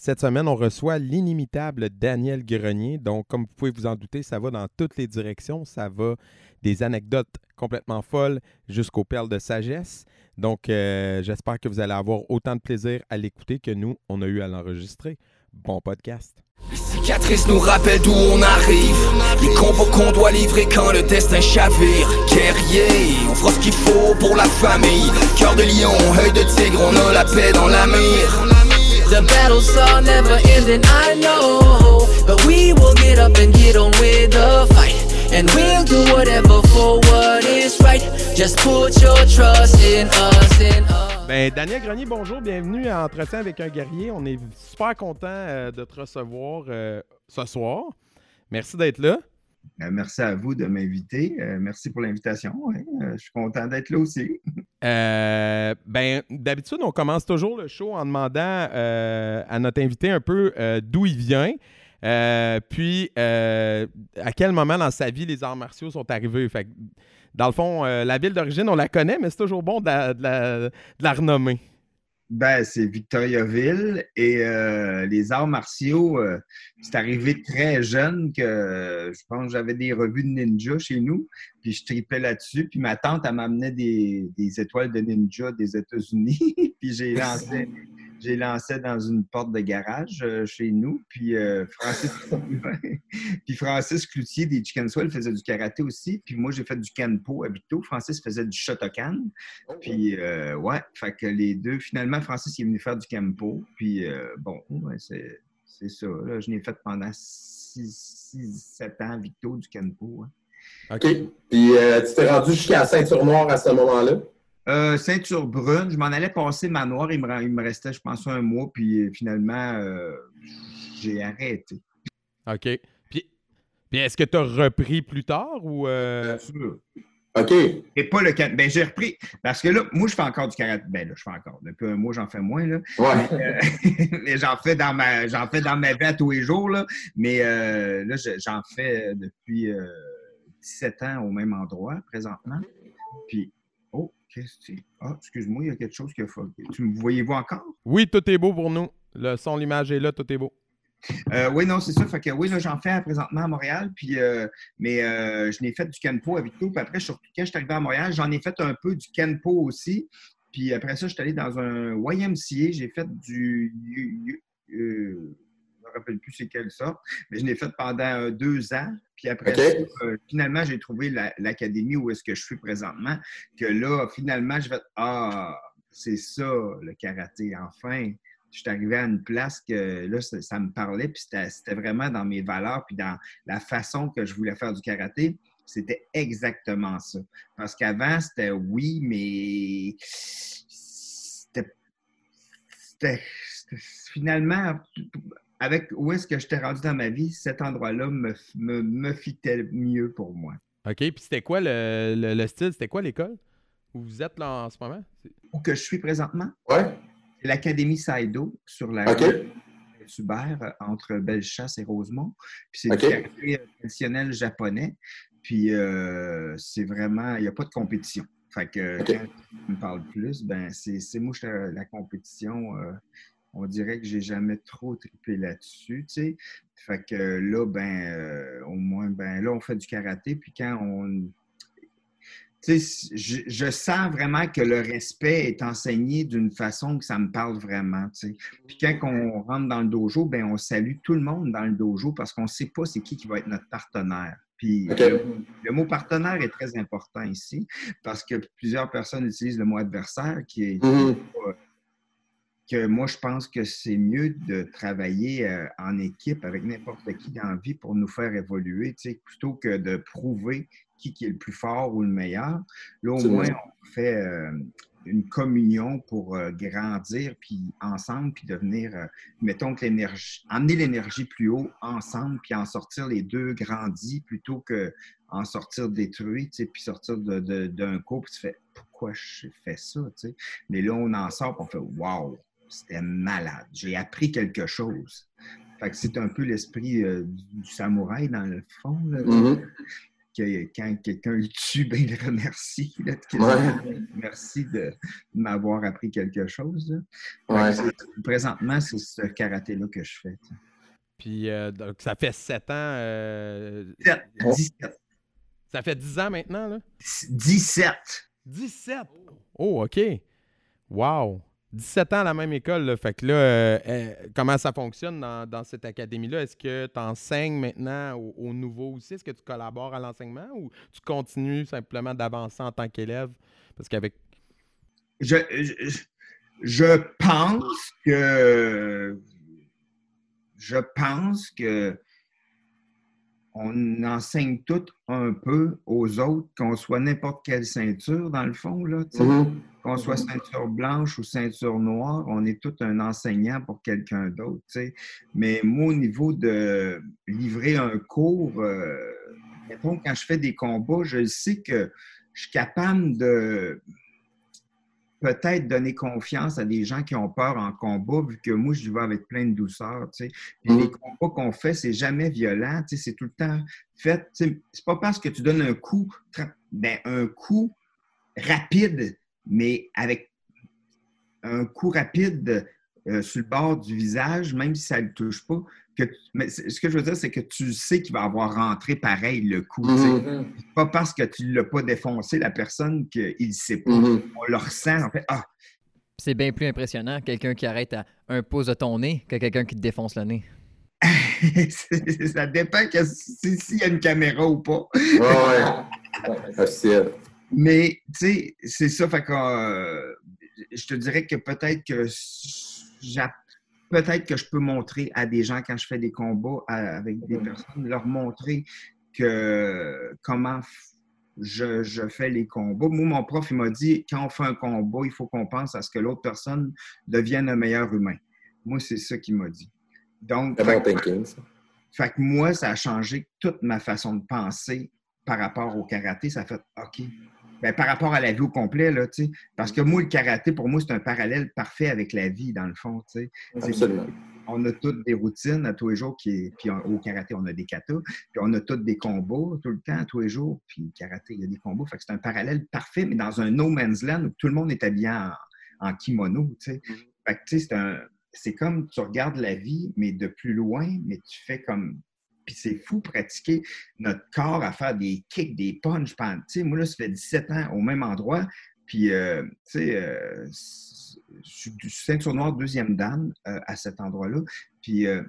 Cette semaine, on reçoit l'inimitable Daniel Grenier. Donc, comme vous pouvez vous en douter, ça va dans toutes les directions. Ça va des anecdotes complètement folles jusqu'aux perles de sagesse. Donc, euh, j'espère que vous allez avoir autant de plaisir à l'écouter que nous, on a eu à l'enregistrer. Bon podcast. Nous d'où on arrive Les combos qu'on doit livrer quand le destin chavire de lion, The battles are never ending, I know. But we will get up and get on with the fight. And we'll do whatever for what is right. Just put your trust in us, in us. Ben, Daniel Grenier, bonjour, bienvenue à Entretien avec un guerrier. On est super content euh, de te recevoir euh, ce soir. Merci d'être là. Euh, merci à vous de m'inviter. Euh, merci pour l'invitation. ouais. Euh, je suis content d'être là aussi. Euh, ben, d'habitude, on commence toujours le show en demandant euh, à notre invité un peu euh, d'où il vient. puis, à quel moment dans sa vie les arts martiaux sont arrivés? Fait que, dans le fond, la ville d'origine, on la connaît, mais c'est toujours bon de la, de la- de la renommer. Ben, c'est Victoriaville et euh, les arts martiaux, euh, c'est arrivé très jeune que je pense que j'avais des revues de ninja chez nous, puis je tripais là-dessus. Puis ma tante, elle m'amenait des, des étoiles de ninja des États-Unis, puis j'ai lancé, j'ai lancé dans une porte de garage euh, chez nous. Puis, euh, Francis, puis Francis Cloutier des Chicken Swell faisait du karaté aussi. Puis moi, j'ai fait du Kenpo à Victo. Francis faisait du Shotokan. Puis, euh, ouais, fait que les deux, finalement, Francis il est venu faire du Campo. Puis, bon, ouais, c'est, c'est ça. Là, je l'ai fait pendant 6-7 ans, Victo, du Campo. hein. OK. Puis euh, tu t'es rendu jusqu'à la ceinture noire à ce moment-là? Euh, ceinture brune, je m'en allais passer ma noire. Il me, il me restait, je pense, un mois. Puis, euh, finalement, euh, j'ai arrêté. OK. Puis, puis est-ce que tu as repris plus tard ou. euh, Bien sûr. OK. Et pas le can- Ben, j'ai repris. Parce que là, moi, je fais encore du karaté. Ben, là, je fais encore. Depuis un mois, j'en fais moins, là. Ouais. Euh, mais j'en fais dans ma j'en fais dans ma vie à tous les jours là. mais euh, là je- j'en fais depuis euh, 17 ans au même endroit présentement puis oh qu'est-ce que c'est ah excuse-moi il y a quelque chose qui a fucké. tu me voyez-vous encore? Oui, tout est beau pour nous. Le son, l'image est là, tout est beau. Euh, oui non c'est ça fait que oui là j'en fais présentement à Montréal puis euh, mais euh, je n'ai fait du Kenpo avec tout puis après je suis- quand je suis arrivé à Montréal j'en ai fait un peu du Kenpo aussi puis après ça je suis allé dans un YMCA j'ai fait du je me rappelle plus c'est quelle sorte, mais je l'ai fait pendant deux ans. Puis après ça, finalement, j'ai trouvé la- l'académie où est-ce que je suis présentement. Que là, finalement, je vais Ah, c'est ça, le karaté. Enfin, je suis arrivé à une place que là, ça, ça me parlait, puis c'était vraiment dans mes valeurs, puis dans la façon que je voulais faire du karaté. C'était exactement ça. Parce qu'avant, c'était oui, mais c'était finalement, avec où est-ce que j'étais rendu dans ma vie, cet endroit-là me, me, me fitait mieux pour moi. OK. Puis c'était quoi le, le- le style? C'était quoi l'école où vous êtes là en ce moment? Où que je suis présentement, Ouais. l'Académie Saido sur la OK. rue Hubert, entre Bellechasse et Rosemont. Puis c'est OK. du karaté euh, traditionnel japonais. Puis euh, c'est vraiment, il n'y a pas de compétition. Fait que quand tu me parles plus, ben c'est moi, j'étais- la compétition, euh, on dirait que j'ai jamais trop trippé là-dessus, tu sais. Fait que là, ben, euh, au moins, ben là, on fait du karaté. Puis quand on, je, je sens vraiment que le respect est enseigné d'une façon que ça me parle vraiment. Puis quand on rentre dans le dojo, ben on salue tout le monde dans le dojo parce qu'on ne sait pas c'est qui qui va être notre partenaire. Puis le, le mot partenaire est très important ici parce que plusieurs personnes utilisent le mot adversaire qui est Mhm. que moi, je pense que c'est mieux de travailler euh, en équipe avec n'importe qui dans la vie pour nous faire évoluer, plutôt que de prouver qui, qui est le plus fort ou le meilleur. Là, au moins, on fait euh, une communion pour euh, grandir, puis ensemble, puis devenir, euh, mettons que l'énergie, emmener l'énergie plus haut ensemble, puis en sortir les deux grandis plutôt que en sortir détruit, tu sais, puis sortir de- de- d'un coup, puis tu fais pourquoi je fais ça, tu sais? Mais là, on en sort, puis on fait waouh, c'était malade. J'ai appris quelque chose. Fait que c'est un peu l'esprit euh, du samouraï, dans le fond. là. Mhm. Que quand quelqu'un le tue, ben, il remercie. là, Ouais. Merci de m'avoir appris quelque chose. Ouais. Que Présentement, c'est ce karaté-là que je fais. tu sais. Puis euh, donc, ça fait 7 ans. euh, 17. Oh. 17. ça fait 10 ans maintenant, là? 17. 17! Oh, OK. Wow! 17 ans à la même école. Fait que là, euh, euh, comment ça fonctionne dans, cette académie-là? Est-ce que tu enseignes maintenant aux, aux nouveaux aussi? Est-ce que tu collabores à l'enseignement ou tu continues simplement d'avancer en tant qu'élève? Parce qu'avec. Je pense que je pense que on enseigne tout un peu aux autres, qu'on soit n'importe quelle ceinture, dans le fond, là. Mhm. qu'on soit ceinture blanche ou ceinture noire, on est tout un enseignant pour quelqu'un d'autre. Mais moi, au niveau de livrer un cours, euh, mettons, quand je fais des combats, je sais que je suis capable de peut-être donner confiance à des gens qui ont peur en combat, vu que moi, je vais avec plein de douceur. tu sais. Puis Mhm. les combats qu'on fait, c'est jamais violent, tu sais, c'est tout le temps fait. tu sais, C'est pas parce que tu donnes un coup, ben, un coup rapide, mais avec un coup rapide euh, sur le bord du visage, même si ça ne le touche pas, que mais ce que je veux dire, c'est que tu sais qu'il va avoir rentré pareil le coup. Mhm. C'est pas parce que tu ne l'as pas défoncé la personne qu'il ne sait pas. Mhm. On le ressent, en fait. Ah, C'est bien plus impressionnant quelqu'un qui arrête à un pouce de ton nez que quelqu'un qui te défonce le nez. ça dépend que si- s'il y a une caméra ou pas. Ouais, ouais. Mais, tu sais, c'est ça. Fait que euh, je te dirais que peut-être que j'a- peut-être que je peux montrer à des gens quand je fais des combats à- avec des personnes, leur montrer que comment je, je fais les combats. Moi, mon prof, il m'a dit quand on fait un combat, il faut qu'on pense à ce que l'autre personne devienne un meilleur humain. Moi, c'est ça qu'il m'a dit. Donc, fait thinking, ça? fait que moi, ça a changé toute ma façon de penser par rapport au karaté. Ça a fait OK. Ben, par rapport à la vie au complet, là, tu sais. Parce que moi, le karaté, pour moi, c'est un parallèle parfait avec la vie, dans le fond, tu sais. Absolument. On a toutes des routines à tous les jours, qui, puis on- au karaté, on a des katas, puis on a tous des combats tout le temps, tous les jours, puis le karaté, il y a des combats. Fait que c'est un parallèle parfait, mais dans un no man's land où tout le monde est habillé en, en kimono, tu sais. Fait que, tu sais, c'est un... C'est comme tu regardes la vie, mais de plus loin, mais tu fais comme puis c'est fou pratiquer notre corps à faire des kicks, des punches. Tu sais, moi, là, ça fait 17 ans au même endroit. Puis, euh, tu sais, euh, je suis du ceinture noire deuxième dan euh, à cet endroit-là. Puis, euh,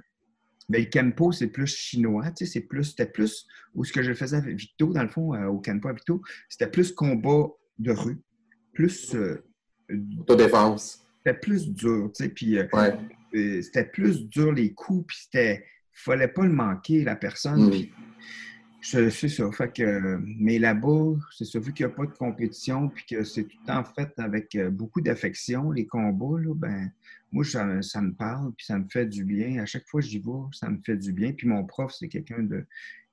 ben, le Kempo, c'est plus chinois. Tu sais, c'est plus, c'était plus, ou ce que je faisais avec Victo, dans le fond, euh, au Kempo à Victo, c'était plus combat de rue, plus, euh, Autodéfense. c'était plus dur, tu sais. Puis, euh, Ouais. euh, c'était plus dur les coups, puis c'était. Fallait pas le manquer, la personne. Mm. Puis, je- c'est ça. Fait que, euh, mais là-bas, c'est ça, vu qu'il n'y a pas de compétition, puis que c'est tout le temps fait avec euh, beaucoup d'affection, les combats, là, ben, moi, ça, ça me parle, puis ça me fait du bien. À chaque fois que j'y vais, ça me fait du bien. Puis mon prof, c'est quelqu'un de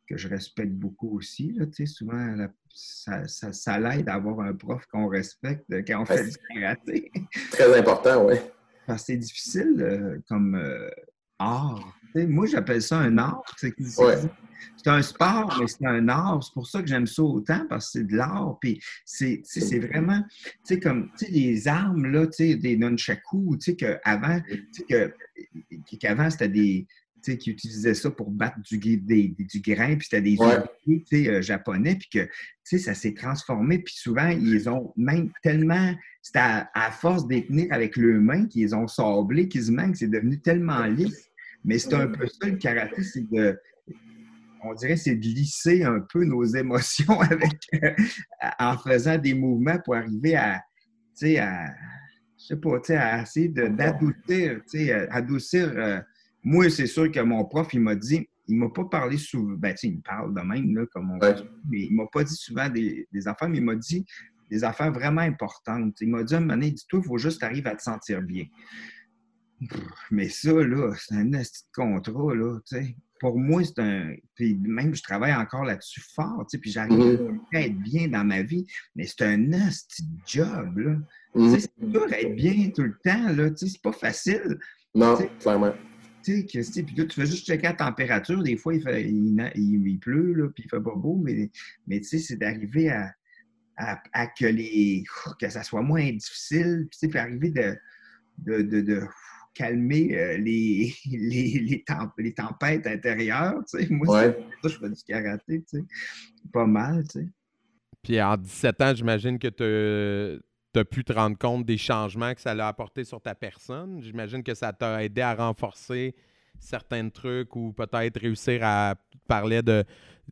que je respecte beaucoup aussi. Là, tu sais, souvent, la- ça, ça, ça l'aide à avoir un prof qu'on respecte euh, quand on fait Ouais. du karaté. Très important, oui. Parce que c'est difficile euh, comme euh, art. Moi, j'appelle ça un art. C'est Ouais. un sport, mais c'est un art. C'est pour ça que j'aime ça autant, parce que c'est de l'art. Puis c'est vraiment, tu sais, comme, tu sais, les armes, là, tu sais, des nunchakus, tu sais, qu'avant, tu sais, qu'avant, c'était des, qui utilisaient ça pour battre du, des- du grain, puis c'était des Ouais. ouvriers, euh, japonais, puis que, ça s'est transformé, puis souvent, ils ont même tellement, c'était à, à force d'être tenir avec leurs mains qu'ils ont sablé quasiment, que c'est devenu tellement lisse. Mais c'est un peu ça, le karaté, c'est de, on dirait, c'est de lisser un peu nos émotions avec, euh, en faisant des mouvements pour arriver à, tu sais, à, je sais pas, tu sais, à essayer d'adoucir, tu sais, euh, adoucir. euh, moi, c'est sûr que mon prof, il m'a dit, il m'a pas parlé souvent, ben, tu sais, il me parle de même, là, comme on Ouais. mais il m'a pas dit souvent des, des affaires, mais il m'a dit des affaires vraiment importantes. Il m'a dit à un moment donné, dis-toi, il faut juste arriver à te sentir bien. Mais ça, là, c'est un de contrat, là, tu sais. Pour moi, c'est un... Puis même, je travaille encore là-dessus fort, tu sais, puis j'arrive Mhm. à être bien dans ma vie, mais c'est un de job, là. Tu Mhm. sais, C'est dur d'être bien tout le temps, là, tu sais, c'est pas facile. Non, clairement. Tu Christy, puis là, tu fais juste checker la température. Des fois, il, fait, il, na- il- il pleut, là, puis il fait pas beau, mais, mais tu sais, c'est d'arriver à, à, à que, les, que ça soit moins difficile, puis tu sais, puis arriver de, de, de, de calmer euh, les, les, les, temp- les tempêtes intérieures, tu sais. Moi, Ouais. c'est ça, je fais du karaté, tu sais. Pas mal, tu sais. Puis en 17 ans, j'imagine que tu as pu te rendre compte des changements que ça a apporté sur ta personne. J'imagine que ça t'a aidé à renforcer certains trucs ou peut-être réussir à parler de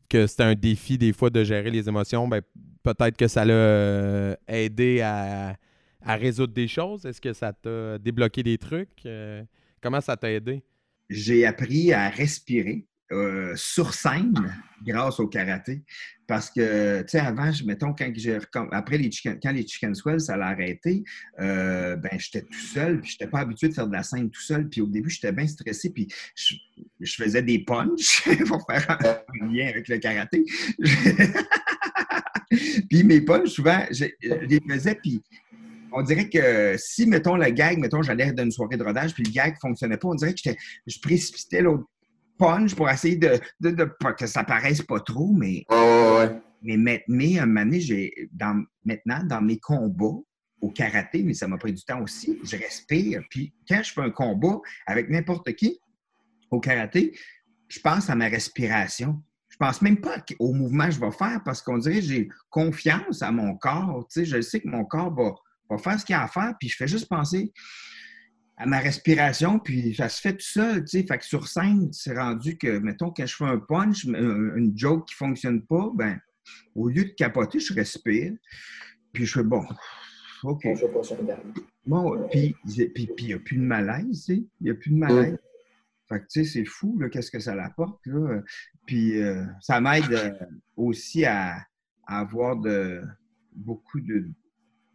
que c'était un défi des fois de gérer les émotions. Ben, peut-être que ça l'a euh, aidé à, à résoudre des choses. Est-ce que ça t'a débloqué des trucs? Euh, comment ça t'a aidé? j'ai appris à respirer euh, sur scène grâce au karaté. Parce que, tu sais, avant, je- mettons, quand j'ai, après les chicken, quand les chicken swells, ça l'a arrêté, euh, ben, j'étais tout seul, puis j'étais pas habitué de faire de la scène tout seul. Puis au début, j'étais bien stressé, puis je, je faisais des punches pour faire un, lien avec le karaté. puis mes punches, souvent, je, je les faisais, puis on dirait que si, mettons, le gag, mettons, j'allais dans une soirée de rodage, puis le gag ne fonctionnait pas, on dirait que je précipitais l'autre punch pour essayer de, de, que ça paraisse pas trop, mais, ouais, mais, mais, mais à un moment donné, j'ai, dans, maintenant, dans mes combats au karaté, mais ça m'a pris du temps aussi, je respire. Puis quand je fais un combat avec n'importe qui au karaté, je pense à ma respiration. Je pense même pas au mouvement que je vais faire parce qu'on dirait que j'ai confiance à mon corps. Tu sais, je sais que mon corps va, va faire ce qu'il a à faire, puis je fais juste penser à ma respiration, puis ça se fait tout seul, tu sais. Fait que sur scène, c'est rendu que, mettons, quand je fais un punch, un- une joke qui fonctionne pas, ben, au lieu de capoter, je respire, puis je fais bon, OK. Je pas. Bon, puis il puis, puis il n'y a plus de malaise, tu sais. Il n'y a plus de malaise. Fait que, tu sais, c'est fou, là, qu'est-ce que ça l'apporte, là. Puis euh, ça m'aide euh, aussi à, à avoir de, beaucoup de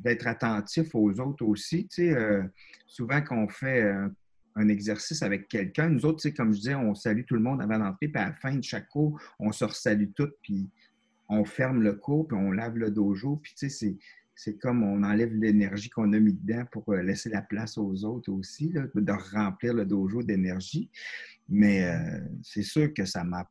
d'être attentif aux autres aussi, euh, souvent qu'on fait euh, un exercice avec quelqu'un, nous autres, comme je disais, on salue tout le monde avant d'entrer, puis à la fin de chaque cours, on se resalue toutes, puis on ferme le cours, puis on lave le dojo, puis c'est comme on enlève l'énergie qu'on a mis dedans pour euh, laisser la place aux autres aussi, de remplir le dojo d'énergie. Mais c'est sûr que ça m'a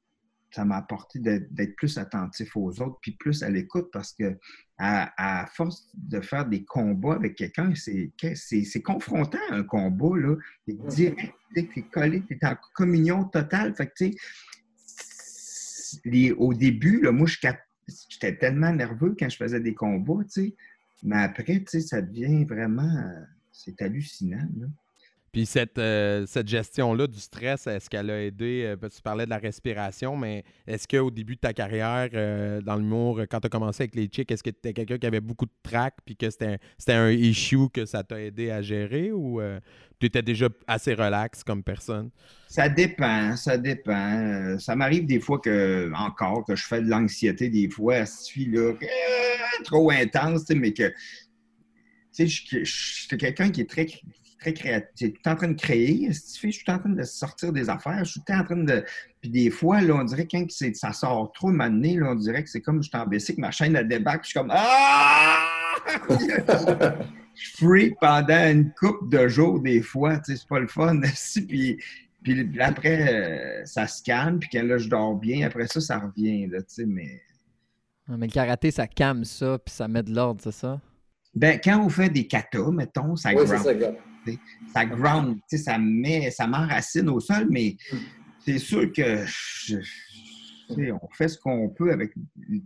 ça m'a apporté d'être plus attentif aux autres, puis plus à l'écoute, parce que à, à force de faire des combats avec quelqu'un, c'est confrontant un combat, là. T'es direct, t'es collé, t'es en communion totale. Fait que, tu sais, au début, là, moi, j'étais tellement nerveux quand je faisais des combats, tu sais. Mais après, tu sais, ça devient vraiment... euh, C'est hallucinant, là. Puis cette, euh, cette gestion-là du stress, est-ce qu'elle a aidé? euh, tu parlais de la respiration, mais est-ce qu'au début de ta carrière euh, dans l'humour, quand tu as commencé avec les chicks, est-ce que tu étais quelqu'un qui avait beaucoup de trac puis que c'était un, un issue que ça t'a aidé à gérer ou tu étais déjà assez relax comme personne? Ça dépend, ça dépend. Ça m'arrive des fois que, encore, que je fais de l'anxiété des fois, elle suit là, euh, trop intense, mais que, tu sais, suis quelqu'un qui est très, très créatif, est tout en train de créer, si tu fais, je suis tout en train de sortir des affaires, je suis tout en train de, puis des fois, là, on dirait que quand c'est- ça sort trop mané, là, on dirait que c'est comme je suis en que ma chaîne, elle débarque, puis je suis comme, ah! je freak pendant une couple de jours des fois, tu sais, c'est pas le fun. puis, puis puis après, euh, ça se calme, puis quand là, je dors bien, après ça, ça revient, là, tu sais, mais... Ouais, Mais le karaté, ça calme ça, puis ça met de l'ordre, c'est ça? Ben, quand on fait des katas, mettons, ça Oui, ground, ça, ça ground, ça met, ça m'enracine au sol, mais c'est sûr que on fait ce qu'on peut avec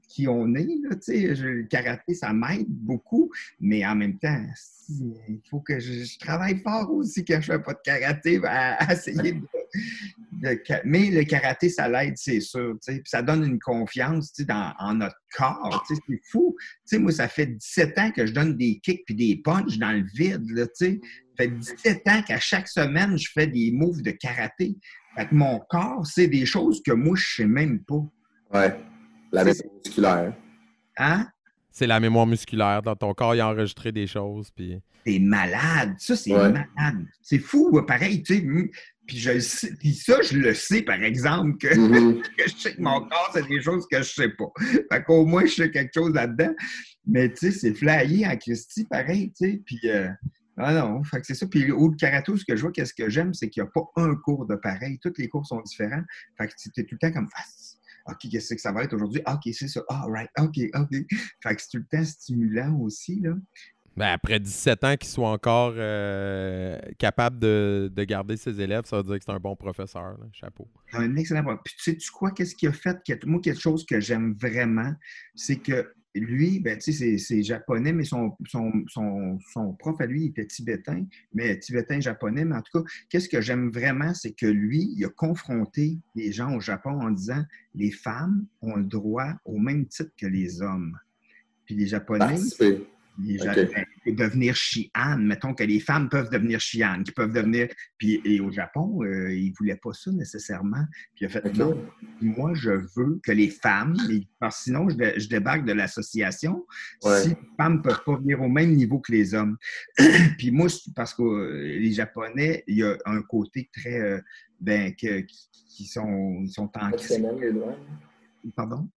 qui on est, là, le karaté, ça m'aide beaucoup, mais en même temps, il faut que je, travaille fort aussi quand je fais pas de karaté, à, à essayer de, Mais le karaté, ça l'aide, c'est sûr, tu sais, puis ça donne une confiance, tu sais, dans, en notre corps, c'est fou. Tu sais, moi, ça fait 17 ans que je donne des kicks puis des punches dans le vide, là, tu sais. Ça fait 17 ans qu'à chaque semaine, je fais des moves de karaté. Fait que mon corps, c'est des choses que moi, je sais même pas. Ouais. La mémoire musculaire. Hein? C'est la mémoire musculaire. Dans ton corps, il a enregistré des choses. Puis... T'es malade. Ça, c'est Ouais. malade. C'est fou, pareil, tu sais. Puis, je puis ça, je le sais, par exemple, que, Mhm. que je sais que mon corps, c'est des choses que je sais pas. Fait qu'au moins, je sais quelque chose là-dedans. Mais tu sais, c'est flyé en Christie, pareil, tu sais. Puis, euh, Ah non, fait que c'est ça. Puis au karaté, ce que je vois, qu'est-ce que j'aime, c'est qu'il n'y a pas un cours de pareil. Tous les cours sont différents. Fait que tu es tout le temps comme face. OK, qu'est-ce que ça va être aujourd'hui? Ah, OK, c'est ça. Ah, right. OK, OK. Fait que c'est tout le temps stimulant aussi, là. Ben, après 17 ans qu'il soit encore euh, capable de, de garder ses élèves, ça veut dire que c'est un bon professeur. là. Chapeau. Un excellent prof. Puis tu sais, tu quoi, qu'est-ce qu'il a fait? Moi, quelque chose que j'aime vraiment, c'est que lui, ben, tu sais, c'est- c'est japonais, mais son, son, son, son prof à lui, il était tibétain, mais tibétain-japonais. Mais en tout cas, qu'est-ce que j'aime vraiment, c'est que lui, il a confronté les gens au Japon en disant les femmes ont le droit au même titre que les hommes. Puis les Japonais, Participer. Les devenir chian, mettons que les femmes peuvent devenir chian, qui peuvent devenir. Puis et au Japon, euh, ils ne voulaient pas ça nécessairement. Puis il a fait non, moi je veux que les femmes, parce que sinon je, dé- je débarque de l'association Ouais. si les femmes ne peuvent pas venir au même niveau que les hommes. Puis moi, parce que euh, les Japonais, il y a un côté très euh, ben que, qui, qui sont, sont en lois. Pardon?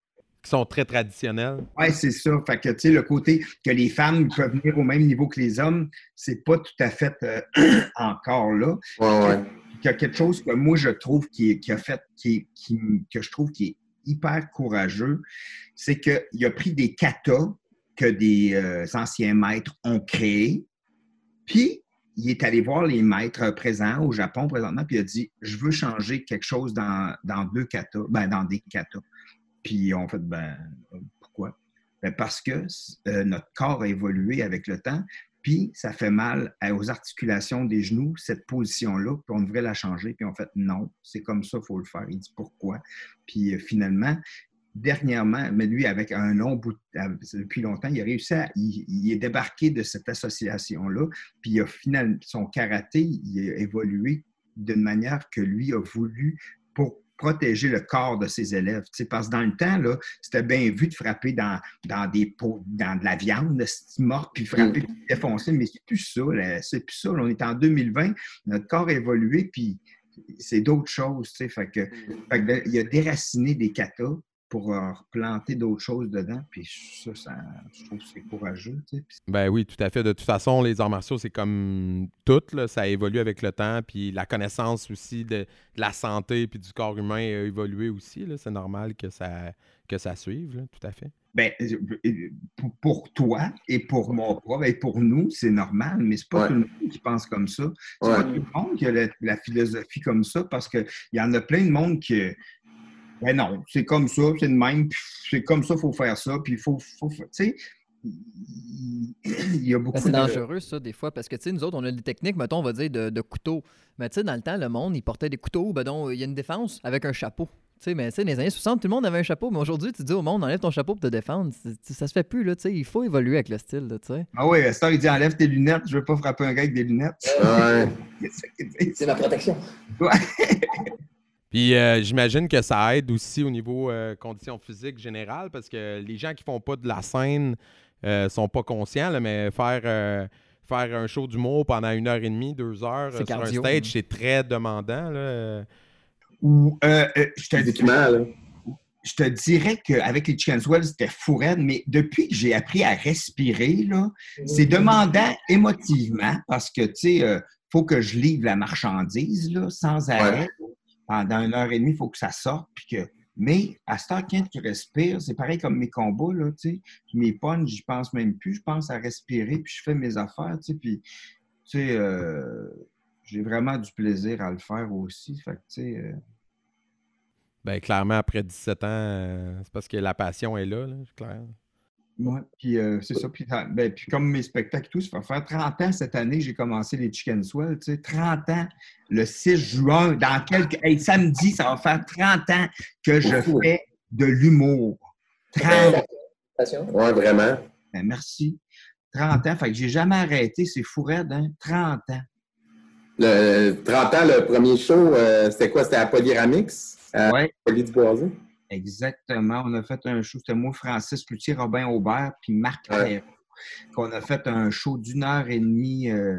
Qui sont très traditionnels. Oui, c'est ça. Fait que, tu sais, le côté que les femmes peuvent venir au même niveau que les hommes, c'est pas tout à fait euh, encore là. Ouais, ouais. Il y a quelque chose que moi, je trouve qui, est- qui a fait, qui, qui- que je trouve qui est hyper courageux, c'est qu'il a pris des katas que des euh, anciens maîtres ont créés, puis il est allé voir les maîtres présents au Japon présentement, puis il a dit Je veux changer quelque chose dans, dans deux katas, ben, dans des katas. Puis on fait ben pourquoi? Ben, parce que euh, notre corps a évolué avec le temps, puis ça fait mal aux articulations des genoux, cette position-là, puis on devrait la changer. Puis on fait non, c'est comme ça, il faut le faire. Il dit pourquoi? Puis euh, finalement, dernièrement, mais lui, avec un long bout, de- depuis longtemps, il a réussi à. Il, il est débarqué de cette association-là, puis il a finalement, son karaté, il a évolué d'une manière que lui a voulu pour protéger le corps de ses élèves. Tu sais, parce que dans le temps, là, c'était bien vu de frapper dans, dans des pots, dans de la viande, de morte, puis frapper, puis défoncer, mais c'est plus ça, là, c'est plus ça. là. on est en 2020, notre corps a évolué, puis c'est d'autres choses, tu sais, fait que, fait que il a déraciné des katas pour euh, replanter d'autres choses dedans, puis ça, ça, je trouve que c'est courageux, tu sais. Ben oui, tout à fait. De toute façon, les arts martiaux, c'est comme tout, là, ça évolue avec le temps, puis la connaissance aussi de, de la santé puis du corps humain a évolué aussi. là. C'est normal que ça, que ça suive, là, tout à fait. Ben, euh, pour- pour toi et pour mon prof et pour nous, c'est normal, mais c'est pas Ouais. tout le monde qui pense comme ça. C'est Ouais. pas tout le monde qui a la, la philosophie comme ça parce qu'il y en a plein de monde qui. Ben non, c'est comme ça, c'est de même, c'est comme ça, il faut faire ça, puis il faut. faut tu sais, il y a beaucoup Ben, c'est de. dangereux, ça, des fois, parce que, tu sais, nous autres, on a des techniques, mettons, on va dire, de, de couteau. Mais, tu sais, dans le temps, le monde, il portait des couteaux, ben donc, il y a une défense avec un chapeau. Tu sais, mais, tu sais, dans les années 60, tout le monde avait un chapeau, mais aujourd'hui, tu dis au monde, enlève ton chapeau pour te défendre. Ça se fait plus, là, tu sais, il faut évoluer avec le style, là, tu sais. Ah oui, Star, il dit enlève tes lunettes, je veux pas frapper un gars avec des lunettes. Ouais. C'est ça qu'il dit. Puis euh, j'imagine que ça aide aussi au niveau euh, conditions physiques générales parce que les gens qui font pas de la scène euh, sont pas conscients, là, mais faire, euh, faire un show d'humour pendant une heure et demie, deux heures euh, sur cardio, un stage, hein. c'est très demandant. Là. euh. Ou, euh, euh, je te là. je te dirais qu'avec les Chicken Swell, c'était fou raide, mais depuis que j'ai appris à respirer, là, c'est demandant émotivement parce que, tu sais, il faut que je livre la marchandise là, sans arrêt. Pendant une heure et demie, il faut que ça sorte. Puis que... Mais à ce temps, quand tu respires, c'est pareil comme mes combats, là, tu sais. Mes punches, j'y pense même plus. Je pense à respirer, puis je fais mes affaires, tu sais. Puis, tu sais, euh, j'ai vraiment du plaisir à le faire aussi. Fait que, tu sais... euh, Ben, clairement, après 17 ans, euh, c'est parce que la passion est là, là. Ouais, puis euh, c'est ça. Puis, ben, puis comme mes spectacles et tout, ça va faire 30 ans cette année, j'ai commencé les Chicken Swell, tu sais, 30 ans, le 6 juin, dans quelques... Hey, samedi, ça va faire 30 ans que je fais de l'humour. 30 ans. Ouais, vraiment. Ben, merci. 30 ans, fait que j'ai jamais arrêté, c'est fou raide, hein? 30 ans. Le 30 ans, le premier show, euh, c'était quoi? C'était à Polyramix, à Ouais, Poly du Boisé. Exactement. On a fait un show, c'était moi, Francis Cloutier, Robin Aubert, puis Marc Ouais. Qu'on a fait un show d'une heure et demie, euh,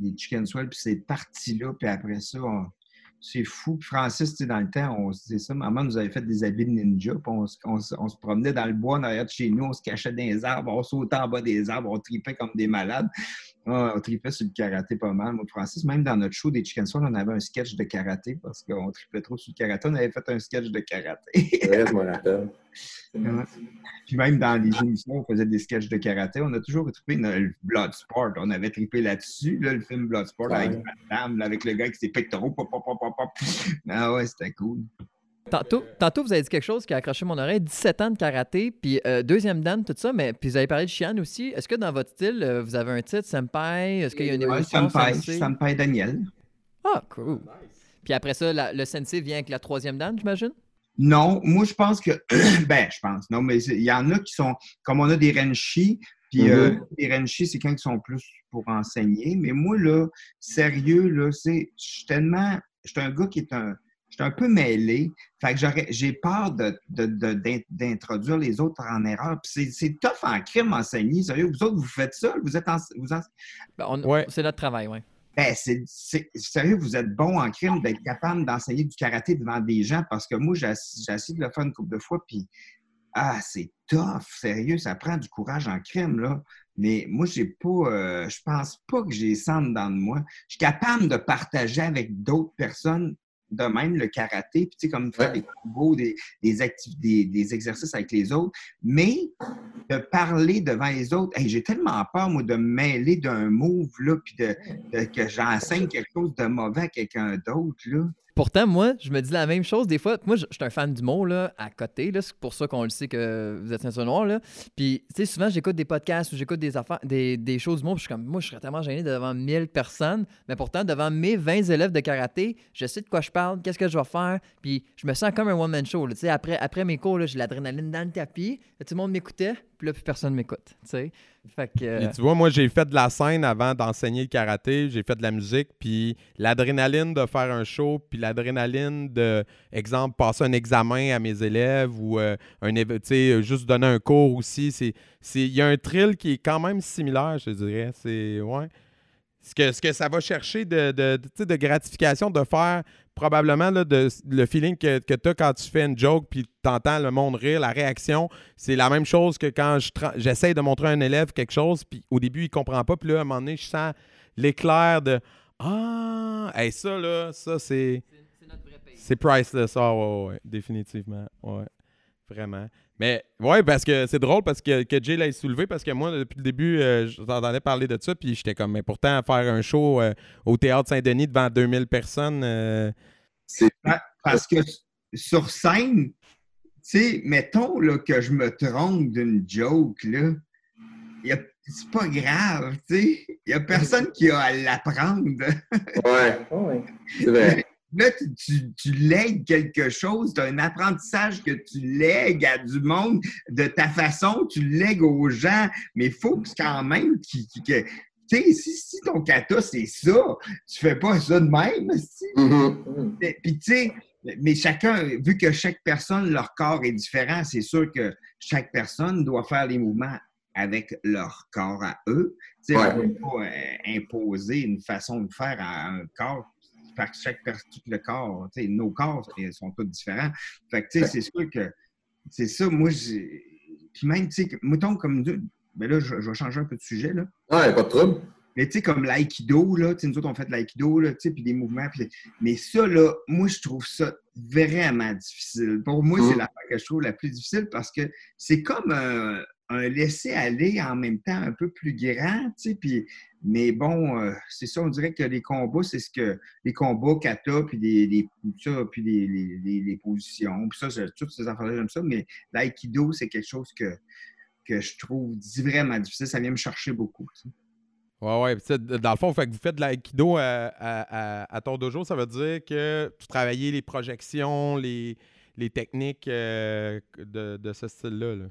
les Chicken Swell, puis c'est parti là, puis après ça, on- c'est fou. Puis Francis, tu dans le temps, on se disait ça, maman nous avait fait des habits de ninja, puis on, se- on se- on se promenait dans le bois en arrière de chez nous, on se cachait dans les arbres, on sautait en bas des arbres, on tripait comme des malades. Ah, on tripait sur le karaté pas mal. Moi, Francis, même dans notre show des Chicken Soul, on avait un sketch de karaté parce qu'on tripait trop sur le karaté. On avait fait un sketch de karaté. Ouais, je me rappelle. Ouais. Puis même dans les émissions, on faisait des sketchs de karaté. On a toujours trippé le Bloodsport. On avait trippé là-dessus, là, le film Bloodsport, Ouais. avec là, avec le gars avec ses pectoraux. Pop, pop, pop, pop, pop. Ah ouais, c'était cool. Tantôt, tantôt, vous avez dit quelque chose qui a accroché mon oreille. 17 ans de karaté, puis euh, deuxième dan, tout ça, mais puis vous avez parlé de Chian aussi. Est-ce que dans votre style, euh, vous avez un titre, Senpai? Est-ce qu'il y a une Ouais, évolution, Senpai, sensei? Senpai Daniel. Ah, cool. Puis après ça, la- le sensei vient avec la troisième dan, j'imagine? Non, moi, je pense que. ben, je pense. Non, mais il y en a qui sont. Comme on a des Renshi, puis euh, les Renshi, c'est quand ils sont plus pour enseigner. Mais moi, là, sérieux, là, c'est. Je suis tellement. Je suis un gars qui est un. Je suis un peu mêlé. Fait que j'aurais- j'ai peur de- de- de- d'introduire les autres en erreur. Puis c'est- c'est tough en crime enseigner. Sérieux, vous autres, vous faites ça? Vous êtes en. Vous en- Ben, Ouais. C'est notre travail, oui. ben, c'est, sérieux, vous êtes bon en crime d'être capable d'enseigner du karaté devant des gens parce que moi, j'ai essayé de le faire une couple de fois, puis ah, c'est tough, sérieux, ça prend du courage en crime, là. Mais moi, j'ai pas, euh, je pense pas que j'ai ça en dedans de moi. Je suis capable de partager avec d'autres personnes de même le karaté, puis tu sais, comme faire Ouais. des combos, des, des, activ- des, des exercices avec les autres, mais de parler devant les autres, hey, j'ai tellement peur, moi, de me mêler d'un move, là, puis de, de- que j'enseigne quelque chose de mauvais à quelqu'un d'autre, là. Pourtant, moi, je me dis la même chose des fois. Moi, je suis un fan d'humour, là, à côté, là. C'est pour ça qu'on le sait que vous êtes un noir, là. Puis, tu sais, souvent, j'écoute des podcasts ou j'écoute des affaires, des, des choses d'humour, puis je suis comme, moi, je serais tellement gêné devant 1000 personnes. Mais pourtant, devant mes 20 élèves de karaté, je sais de quoi je parle, qu'est-ce que je vais faire. Puis, je me sens comme un one-man show, après, mes cours, là, j'ai l'adrénaline dans le tapis. Tout le monde m'écoutait, puis là, plus personne m'écoute. Fait que... euh, tu vois, moi, j'ai fait de la scène avant d'enseigner le karaté, j'ai fait de la musique, puis l'adrénaline de faire un show, puis l'adrénaline de, exemple, passer un examen à mes élèves ou euh, un, sais, juste donner un cours aussi, il y a un thrill qui est quand même similaire, je dirais. C'est, ouais. Ce que, ce que ça va chercher de, de, de, gratification, de faire probablement là, de, le feeling que, que tu as quand tu fais une joke puis tu entends le monde rire, la réaction, c'est la même chose que quand je j'essaie de montrer à un élève quelque chose, puis au début, il comprend pas, puis là, à un moment donné, je sens l'éclair de Ah, hey, ça, là, ça, c'est. C'est priceless, ça, ouais, ouais, définitivement. Ouais, vraiment. Mais, ouais, parce que c'est drôle parce que, que Jay l'a soulevé, parce que moi, depuis le début, euh, je t'entendais parler de ça, puis j'étais comme, mais pourtant, faire un show euh, au Théâtre Saint-Denis devant 2000 personnes, euh, C'est Pa- Parce que sur scène, tu sais, mettons là, que je me trompe d'une joke, là, y a- c'est pas grave, tu sais. Il n'y a personne qui a à l'apprendre. ouais, ouais, c'est vrai. Là, tu, tu, tu lègues quelque chose, tu as un apprentissage que tu lègues à du monde de ta façon, tu lègues aux gens, mais il faut que quand même qu'il- qu'il- que. Tu sais, si, si ton kata, c'est ça, tu fais pas ça de même. si. Mhm. Mais- Puis, tu sais, mais chacun, vu que chaque personne, leur corps est différent, c'est sûr que chaque personne doit faire les mouvements avec leur corps à eux. Tu sais, Ouais. on ne peut pas euh, imposer une façon de faire à un corps que chaque tout le corps, nos corps ils sont tous différents. Fait que, c'est sûr que c'est ça, moi, j'ai. Puis même, tu sais, mettons comme deux. Mais là, je, je vais changer un peu de sujet, là. Ouais, pas de trouble. Mais tu sais, comme l'aïkido, là, tu sais, nous autres, on fait de l'aïkido, là, tu sais, puis des mouvements. puis- Mais ça, là, moi, je trouve ça vraiment difficile. Pour moi, c'est Mm. l'affaire que je trouve la plus difficile parce que c'est comme un, un laisser-aller en même temps un peu plus grand, tu sais, puis... Mais bon, euh, c'est ça, on dirait que les combats, c'est ce que... Les combats, kata, puis les, ça, puis les, positions, puis ça, toutes ces affaires-là, j'aime ça, mais l'aïkido, c'est quelque chose que, que je trouve vraiment difficile. Ça vient me chercher beaucoup, tu sais. Ouais, Dans le fond, fait que vous faites de l'aïkido à, à, à, ton dojo, ça veut dire que tu travaillais les projections, les, les techniques euh, de, de ce style-là. là.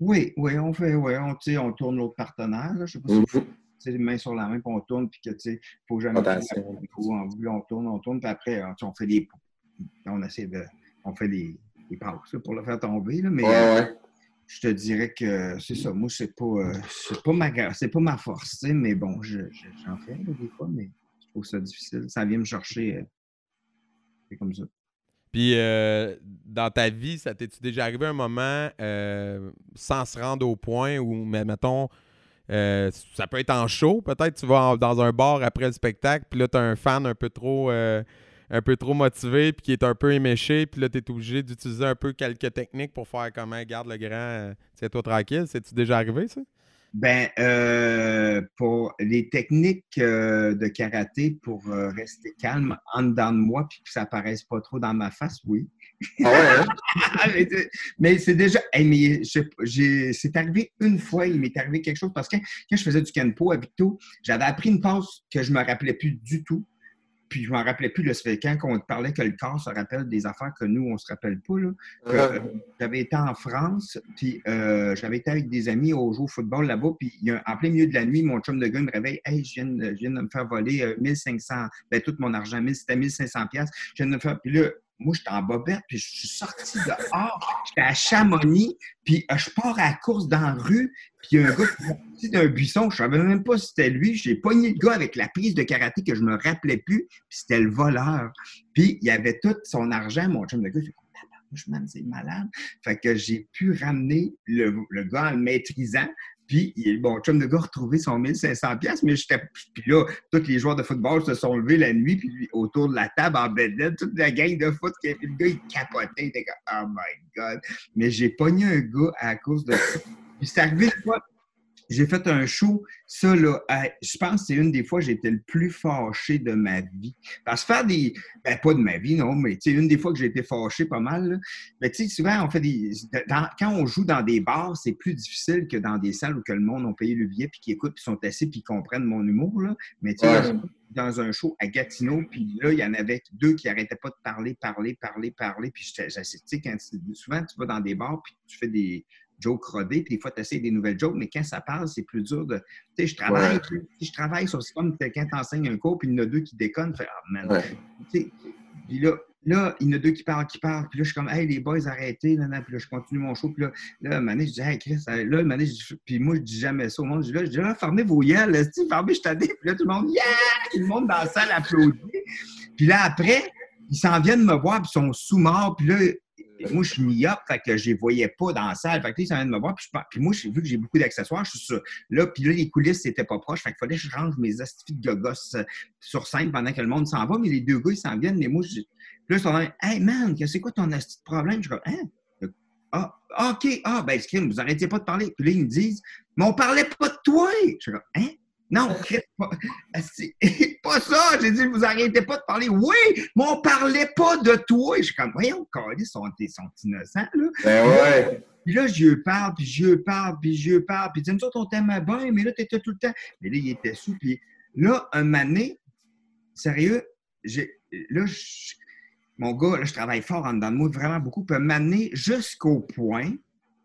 Oui, oui, on fait, oui, on, on tourne l'autre partenaire. Là, je sais pas si Mhm. tu sais, les mains sur la main, puis on tourne, puis que, tu sais, faut jamais. En vue, on tourne, on tourne, puis après, on, sais, on fait des. On essaie de. On fait des, des passes là, pour le faire tomber, là, mais Ouais, ouais. je te dirais que c'est ça. Moi, c'est pas, euh, c'est pas ma, c'est pas ma force, tu sais, mais bon, je, je- j'en fais là, des fois, mais je trouve ça difficile. Ça vient me chercher. euh, c'est comme ça. Puis euh, dans ta vie, ça t'es-tu déjà arrivé un moment euh, sans se rendre au point où, mais, mettons, euh, ça peut être en show, peut-être tu vas dans un bar après le spectacle, puis là, tu as un fan un peu trop un peu trop motivé, puis qui est un peu éméché, puis là, tu es obligé d'utiliser un peu quelques techniques pour faire comment, garde le grand, euh, tiens-toi tranquille. C'est-tu déjà arrivé, ça? Ben, euh, pour les techniques euh, de karaté pour euh, rester calme en dedans de moi puis que ça paraisse pas trop dans ma face, oui. Ah ouais, hein? mais c'est- mais c'est déjà. hey, mais c'est arrivé une fois, il m'est arrivé quelque chose parce que quand je faisais du Kenpo à Victo, j'avais appris une passe que je me rappelais plus du tout. Puis je m'en rappelais plus, là, ça fait quand on parlait que le corps se rappelle des affaires que nous, on se rappelle pas. Là. Que, euh, j'avais été en France, puis euh, j'avais été avec des amis au jeu au football là-bas, puis il y a- en plein milieu de la nuit, mon chum de gars me réveille, hey, je viens, de- je viens de me faire voler euh, 1500, ben tout mon argent, 1000, c'était 1500 pièces. Je viens de me faire, puis là, moi, j'étais en bobette, puis je suis sorti dehors, j'étais à Chamonix, puis euh, je pars à la course dans la rue, puis un gars qui est sorti d'un buisson, je savais même pas si c'était lui, j'ai pogné le gars avec la prise de karaté que je me rappelais plus, puis c'était le voleur. Puis il avait tout son argent, mon chum de gars, Tabarnouche, man, c'est malade. Fait que j'ai pu ramener le, le gars en le maîtrisant. Puis, bon, chum de gars retrouvé son 1500 pièces, mais j'étais... Puis là, tous les joueurs de football se sont levés la nuit, puis autour de la table, en bedaine, toute la gang de foot, puis le gars, il capotait, il était comme « Oh my God! » Mais j'ai pogné un gars à cause de ça. Puis c'est arrivé une fois, j'ai fait un show, ça, là, je pense que c'est une des fois été le plus fâché de ma vie. Parce que faire des... Ben, pas de ma vie, non, mais tu sais, une des fois que j'ai été fâché pas mal, là, mais tu sais, souvent, on fait des. dans- quand on joue dans des bars, c'est plus difficile que dans des salles où que le monde ont payé le billet, puis qui écoutent, puis sont assis, puis comprennent mon humour. Là. Mais tu sais, Ouais. dans un show à Gatineau, puis là, il y en avait deux qui arrêtaient pas de parler, parler, parler, parler. Puis j'étais- j'étais- tu sais, quand souvent, tu vas dans des bars, puis tu fais des jokes rodés, puis des fois, tu essaies des nouvelles jokes, mais quand ça parle, c'est plus dur de. Tu sais, je travaille, Ouais. je travaille sur c'est comme quand tu enseignes un cours, puis il y en a deux qui déconnent, fait, ah, man, Ouais. puis là, là, il y en a deux qui parlent, qui parlent. Puis là, je suis comme, hey, les boys, arrêtez. Là, là. Puis là, je continue mon show. Puis là, là, donné, je dis, hey, Chris, là, moment donné, je- puis moi, je dis jamais ça au monde. Je dis, là, je dis, là, fermez vos gueules, là, si, fermez, je t'adais. Puis là, tout le monde, yeah! Tout le monde dans la salle applaudit. Puis là, après, ils s'en viennent me voir, puis ils sont sous-morts. Puis là, moi, je suis mis-up, fait que je les voyais pas dans la salle. Fait que là, ils s'en viennent me voir. Puis, je, puis moi, j'ai vu que j'ai beaucoup d'accessoires. Je suis là, puis là, les coulisses, c'était pas proche. Fait qu'il fallait que je range mes astuces de gogos euh, sur scène pendant que le monde s'en va. Mais les deux gars, ils s'en viennent. Mais moi, je, puis là, ils sont Hey man, c'est quoi ton asti de problème? Je comme, hein? Ah, ah, OK. Ah, ben, crime, vous arrêtez pas de parler. Puis là, ils me disent, mais on parlait pas de toi. Je comme, hein? Non, pas, pas ça. J'ai dit, vous arrêtez pas de parler. Oui, mais on parlait pas de toi. Je suis comme, voyons, ils sont, ils sont innocents, là. Ben ouais. Puis là, je parle, puis je parle, puis je parle. Puis dit, nous autres, on t'aimait bien, mais là, t'étais tout le temps. Mais là, il était sous. Puis là, un donné, sérieux, j'ai, là, je- mon gars, là, je travaille fort en dedans de moi, vraiment beaucoup, peut m'amener jusqu'au point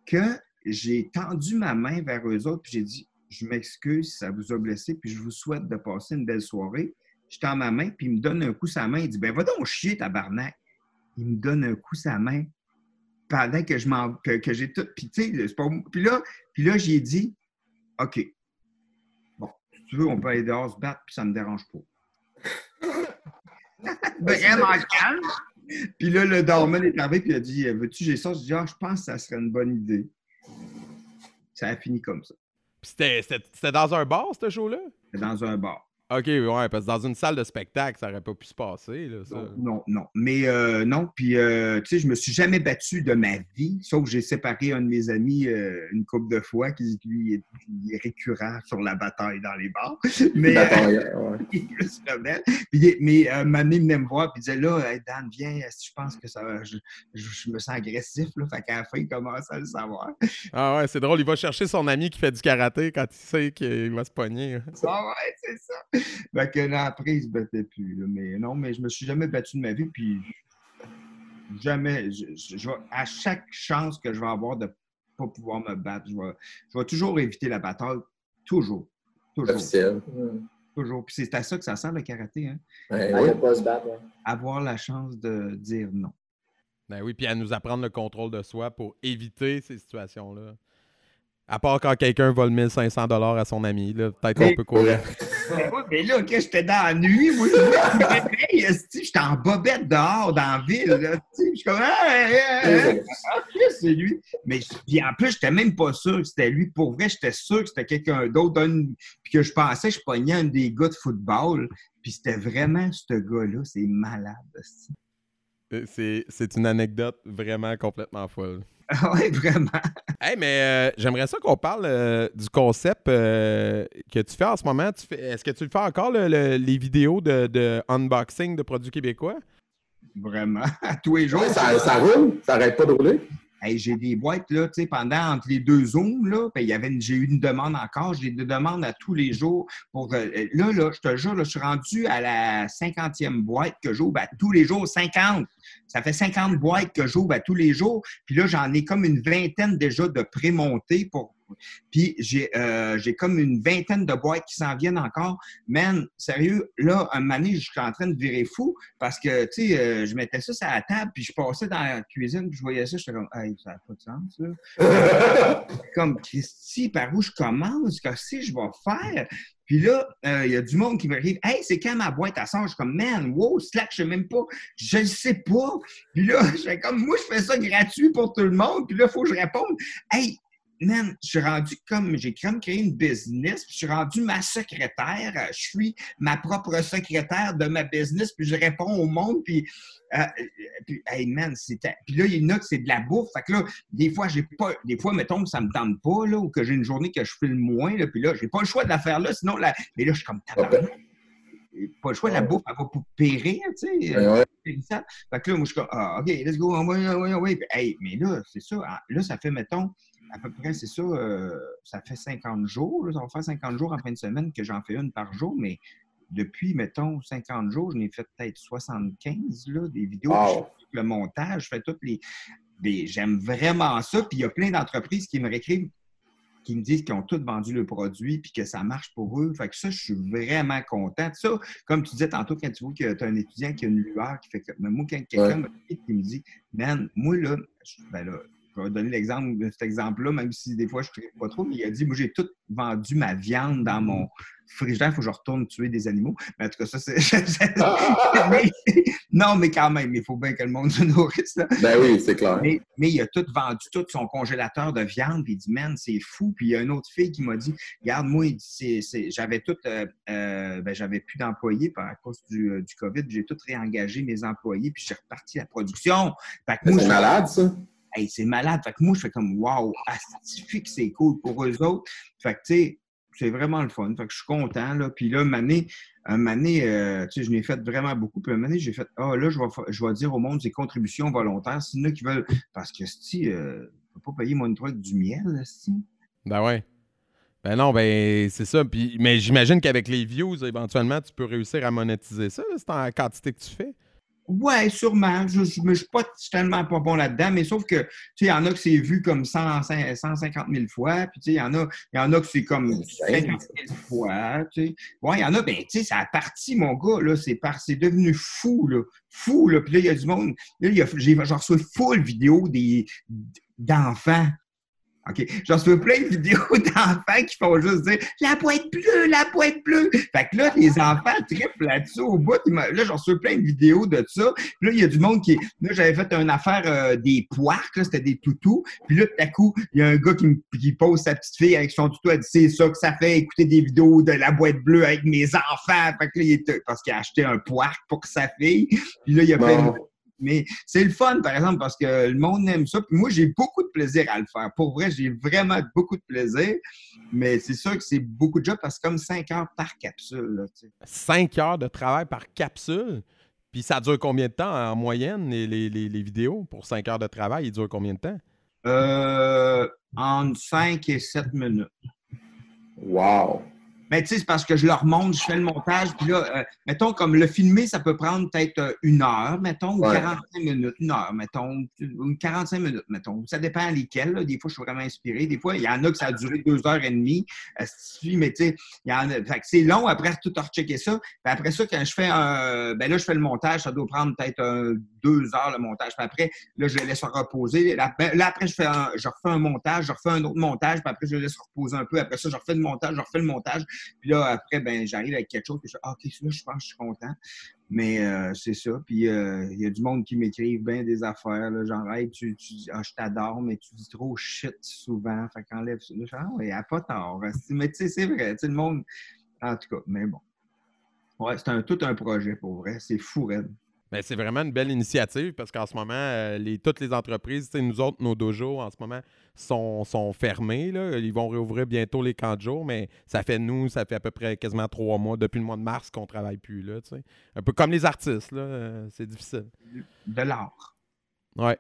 que j'ai tendu ma main vers eux autres, puis j'ai dit, je m'excuse si ça vous a blessé, puis je vous souhaite de passer une belle soirée. Je tends ma main, puis il me donne un coup sa main. Il dit, ben va donc chier, tabarnak. Il me donne un coup sa main pendant que je m'en que, que j'ai tout puis tu sais pas puis là puis là j'ai dit OK. Bon si tu veux on peut aller dehors se battre puis ça me dérange pas. Vraiment calme. Puis là le dormant est arrivé puis il a dit veux-tu j'ai ça? Je dis ah je pense que ça serait une bonne idée. Ça a fini comme ça c'était- c'était c'était dans un bar, ce show-là? C'est dans un bar Ok, ouais, parce que dans une salle de spectacle, ça aurait pas pu se passer, là, ça. Non, non. Mais euh, non, puis euh, tu sais, je me suis jamais battu de ma vie, sauf que j'ai séparé un de mes amis euh, une couple de fois qui lui est, il est récurrent sur la bataille dans les bars. Mais euh, Batailleur, ouais. Puis, mais euh, Mané venait me voir puis il disait là, Hey, Dan, viens, si je pense que ça va, je, je- je me sens agressif, là? Fait qu'à la fin, il commence à le savoir. Ah ouais, c'est drôle, il va chercher son ami qui fait du karaté quand il sait qu'il va se pogner. Ah ouais, c'est ça. Fait que là, après, il se battait plus. là. Mais non, mais je me suis jamais battu de ma vie, puis jamais. Je, je- je vais- à chaque chance que je vais avoir de pas pouvoir me battre, je vais, je vais toujours éviter la bataille. Toujours. Toujours. Officiel. Toujours. Puis c'est à ça que ça sert le karaté, hein? Ouais, Ah, ouais. ne pas se battre, ouais. Avoir la chance de dire non. Ben oui, puis à nous apprendre le contrôle de soi pour éviter ces situations-là. À part quand quelqu'un vole 1500 à son ami, là, peut-être qu'on peut courir. Mais, là, OK, j'étais dans la nuit, moi, je me réveille, j'étais en bobette dehors, dans la ville, je suis comme, ah, ah, ah, ah, c'est lui. Mais puis en plus, j'étais même pas sûr que c'était lui. Pour vrai, j'étais sûr que c'était quelqu'un d'autre, puis que je pensais que je pognais un des gars de football, puis c'était vraiment ce gars-là, c'est malade, esti. Euh, C'est c'est une anecdote vraiment complètement folle. Ouais, vraiment. Hey, mais euh, j'aimerais ça qu'on parle euh, du concept euh, que tu fais en ce moment. Est-ce que tu le fais encore, le- le- les vidéos de, de unboxing de produits québécois? Vraiment. À tous les jours. Ouais, ça, ça roule, ça arrête pas de rouler. J'ai des boîtes, là, tu sais, pendant entre les deux zooms, là, ben, y avait j'ai eu une demande encore. J'ai des demandes à tous les jours pour. euh, là, là, je te jure, je suis rendu à la 50e boîte que j'ouvre à tous les jours. 50! Ça fait 50 boîtes que j'ouvre à tous les jours. Puis là, j'en ai comme une vingtaine déjà de prémontées pour. Puis j'ai euh, j'ai comme une vingtaine de boîtes qui s'en viennent encore. Man, sérieux, là, un moment donné, je suis en train de virer fou parce que, tu sais, euh, je mettais ça sur la table, puis je passais dans la cuisine, puis je voyais ça, j'étais comme, hey, ça n'a pas de sens, là. comme, Christy, par où je commence? Qu'est-ce que je vais faire? Puis là, euh, il y a du monde qui m'arrive, hey, c'est quand ma boîte à sort? Je suis comme, man, wow, Slack, je sais même pas. Je le sais pas. Puis là, je fais comme, moi, je fais ça gratuit pour tout le monde, puis là, il faut que je réponde. Hey, man, je suis rendu comme, j'ai quand même créé une business, puis je suis rendu ma secrétaire. Euh, Je suis ma propre secrétaire de ma business, puis je réponds au monde, puis, euh, euh, puis hey, man, c'était. Puis là, il y en a que c'est de la bouffe. Fait que là, des fois, j'ai pas. Des fois, mettons que ça me tente pas, là, ou que j'ai une journée que je filme moins, là, puis là, j'ai pas le choix de la faire là, sinon, la... mais là, je suis comme tabarnak. J'ai Pas le choix, la bouffe, elle va périr, tu sais. Ouais, ouais. périssable. Fait que là, moi, je suis comme, ah, OK, let's go, oui, oui, oui. Puis, hey, mais là, c'est ça. hein, Là, ça fait, mettons, à peu près, c'est ça, euh, ça fait 50 jours. Là, ça va faire 50 jours en fin de semaine que j'en fais une par jour, mais depuis, mettons, 50 jours, je n'ai fait peut-être 75, là, des vidéos. Je fais tout le montage, je fais toutes les. des- J'aime vraiment ça. Puis il y a plein d'entreprises qui me réécrivent qui me disent qu'ils ont tous vendu le produit puis que ça marche pour eux. Fait que ça, je suis vraiment content. Ça, comme tu disais tantôt, quand tu vois que tu as un étudiant qui a une lueur qui fait que. Mais moi, quand quelqu'un me dit, qui me dit, man, moi, là, je, ben là, je vais donner l'exemple de cet exemple-là, même si des fois je ne pas trop, mais il a dit, moi, j'ai tout vendu ma viande dans mon frigidaire, il faut que je retourne tuer des animaux. Mais en tout cas, ça, c'est. Mais- non, mais quand même, il faut bien que le monde se nourrisse. là. Ben oui, c'est clair. Mais, mais il a tout vendu, tout son congélateur de viande, puis il dit, man, c'est fou. Puis il y a une autre fille qui m'a dit, regarde, moi, j'avais tout, euh, euh, ben, j'avais plus d'employés à cause du, euh, du COVID, j'ai tout réengagé mes employés, puis j'ai reparti la production. C'est malade, ça. Hey, c'est malade. Fait que moi, je fais comme, wow, astifique que c'est cool pour eux autres. Fait que, tu sais, c'est vraiment le fun. Fait que je suis content, là. Puis là, une année, une année euh, tu sais, je n'ai fait vraiment beaucoup. Puis année, j'ai fait, ah, là, je vais, je vais dire au monde, c'est contributions volontaires. S'il y en a qui veulent, parce que, si, euh, je peux pas payer mon truc du miel, si. Ben ouais. Ben non, ben c'est ça. Puis, mais j'imagine qu'avec les views, éventuellement, tu peux réussir à monétiser ça. là, C'est en quantité que tu fais. Ouais, sûrement. Je ne suis pas je suis tellement pas bon là-dedans, mais sauf que, tu sais, il y en a que c'est vu comme 100, 150 000 fois, puis tu sais, il y en a, y en a que c'est comme 50 000 fois, tu sais. Ouais, il y en a, ben, tu sais, ça a parti, mon gars, là, c'est par, c'est devenu fou, là, fou, là, puis là, il y a du monde, là, j'ai, reçois full vidéo des, d'enfants. OK? J'en reçois plein de vidéos d'enfants qui font juste dire la boîte bleue, la boîte bleue. Fait que là, les enfants trippent là-dessus au bout. Là, j'en reçois plein de vidéos de ça. Puis là, il y a du monde qui. Là, j'avais fait une affaire euh, des poires, là, c'était des toutous. Puis là, tout à coup, il y a un gars qui, me, qui pose sa petite fille avec son toutou. Elle dit c'est ça que ça fait écouter des vidéos de la boîte bleue avec mes enfants. Fait que là, il était, parce qu'il a acheté un poire pour sa fille. Puis là, il y a plein de. Mais c'est le fun, par exemple, parce que le monde aime ça. Puis moi, j'ai beaucoup de plaisir à le faire. Pour vrai, j'ai vraiment beaucoup de plaisir. Mais c'est sûr que c'est beaucoup de job parce que c'est comme 5 heures par capsule. Là, tu sais. 5 heures de travail par capsule? Puis ça dure combien de temps en moyenne, les, les- les- les vidéos? Pour 5 heures de travail, ils durent combien de temps? euh, entre 5 et 7 minutes. Wow. Mais tu sais, c'est parce que je leur montre, je fais le montage, puis là, euh, mettons, comme le filmer, ça peut prendre peut-être euh, une heure, mettons, ou Ouais. 45 minutes, une heure, mettons, ou 45 minutes, mettons. Ça dépend lesquels. là. Des fois, je suis vraiment inspiré. Des fois, il y en a que ça a duré deux heures et demie. Si, mais tu sais, il y en a. Fait que c'est long après tout rechecker ça. Puis après ça, quand je fais un. Ben là, je fais le montage, ça doit prendre peut-être deux heures le montage. Puis après, là, je le laisse reposer. Là, ben, là, après, je fais un, je refais un montage, je refais un autre montage, puis après, je le laisse reposer un peu. Après ça, je refais le montage, je refais le montage. Puis là, après, ben, j'arrive avec quelque chose, puis je ah, OK, là, je pense que je suis content. Mais euh, c'est ça. Puis euh, il y a du monde qui m'écrive bien des affaires. Là, genre, hey, tu, dis, ah, je t'adore, mais tu dis trop shit souvent. Fait qu'enlève ça. Là, je ah, ouais, a pas tort. Mais tu sais, c'est vrai. Tu le monde. En tout cas, mais bon. Ouais, c'est un, tout un projet pour vrai. C'est fou, Red. Ben, c'est vraiment une belle initiative parce qu'en ce moment, euh, les, toutes les entreprises, nous autres, nos dojos en ce moment sont, sont fermés. Là. Ils vont réouvrir bientôt les camps de jour, mais ça fait nous, ça fait à peu près quasiment trois mois, depuis le mois de mars, qu'on travaille plus. Là. Un peu comme les artistes, euh, c'est difficile. De l'art. Ouais.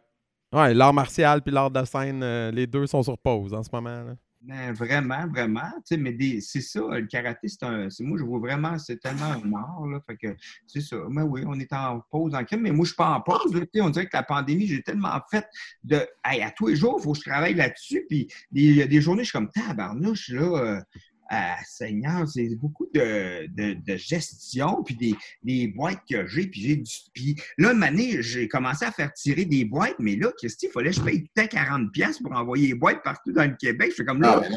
Ouais, l'art martial puis l'art de scène, euh, les deux sont sur pause en ce moment. Là. Ben, vraiment, vraiment. Tu sais, mais c'est ça, le karaté, c'est un. moi, je vois vraiment, c'est tellement un art, là. Fait que c'est ça. Mais oui, on est en pause en crime, mais moi, je suis pas en pause. Tu sais, on dirait que la pandémie, j'ai tellement fait de. Hey, à tous les jours, il faut que je travaille là-dessus. Puis il y a des journées, je suis comme tabarnouche, là. euh, ah, Seigneur, c'est beaucoup de, de, de gestion, puis des, des boîtes que j'ai, puis j'ai du... Puis là, une année, j'ai commencé à faire tirer des boîtes, mais là, Christy, il fallait que je paye tout le temps 40 pièces pour envoyer les boîtes partout dans le Québec. Je fais comme là, Ah,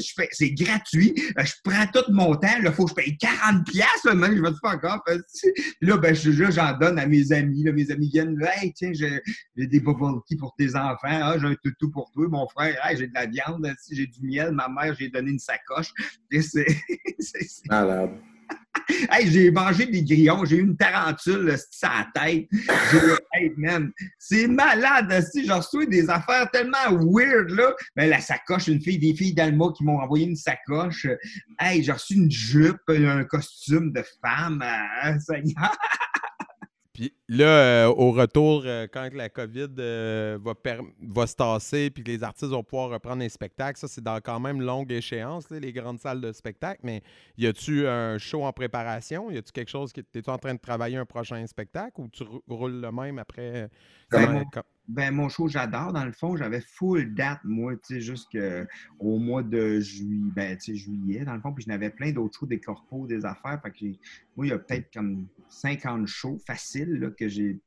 je fais- c'est gratuit. Euh, Je prends tout mon temps. Il faut que je paye 40 pièces. Je dis pas encore. Là, ben, je- là, j'en donne à mes amis. Là, mes amis viennent. là, Hey, tiens, j'ai j'ai des bubble tea pour tes enfants. Ah, j'ai un toutou pour toi. Mon frère, hey, j'ai de la viande. Si j'ai du miel, ma mère, j'ai donné une sacoche. C'est- Malade. Hey, j'ai mangé des grillons, j'ai eu une tarentule sur la tête. J'ai- Hey, c'est malade, si j'en reçois des affaires tellement weird, là. Ben, la sacoche, une fille, des filles d'Alma qui m'ont envoyé une sacoche. Hey, j'ai reçu une jupe, un costume de femme. Seigneur. Puis là, euh, au retour, euh, quand la COVID euh, va, va se tasser puis que les artistes vont pouvoir reprendre les spectacles, ça, c'est dans quand même longue échéance, là, les grandes salles de spectacle. Mais y a-tu un show en préparation? Y a-tu quelque chose qui. T'es-tu en train de travailler un prochain spectacle ou tu rou- roules le même après? Comment- Ben, mon show, j'adore. Dans le fond, j'avais full date, moi, tu sais, jusqu'au mois de juillet, ben, tu sais, juillet, dans le fond. Puis, j'en avais plein d'autres shows, des corpos, des affaires. Fait que j'ai- moi, il y a peut-être comme 50 shows faciles là, que j'ai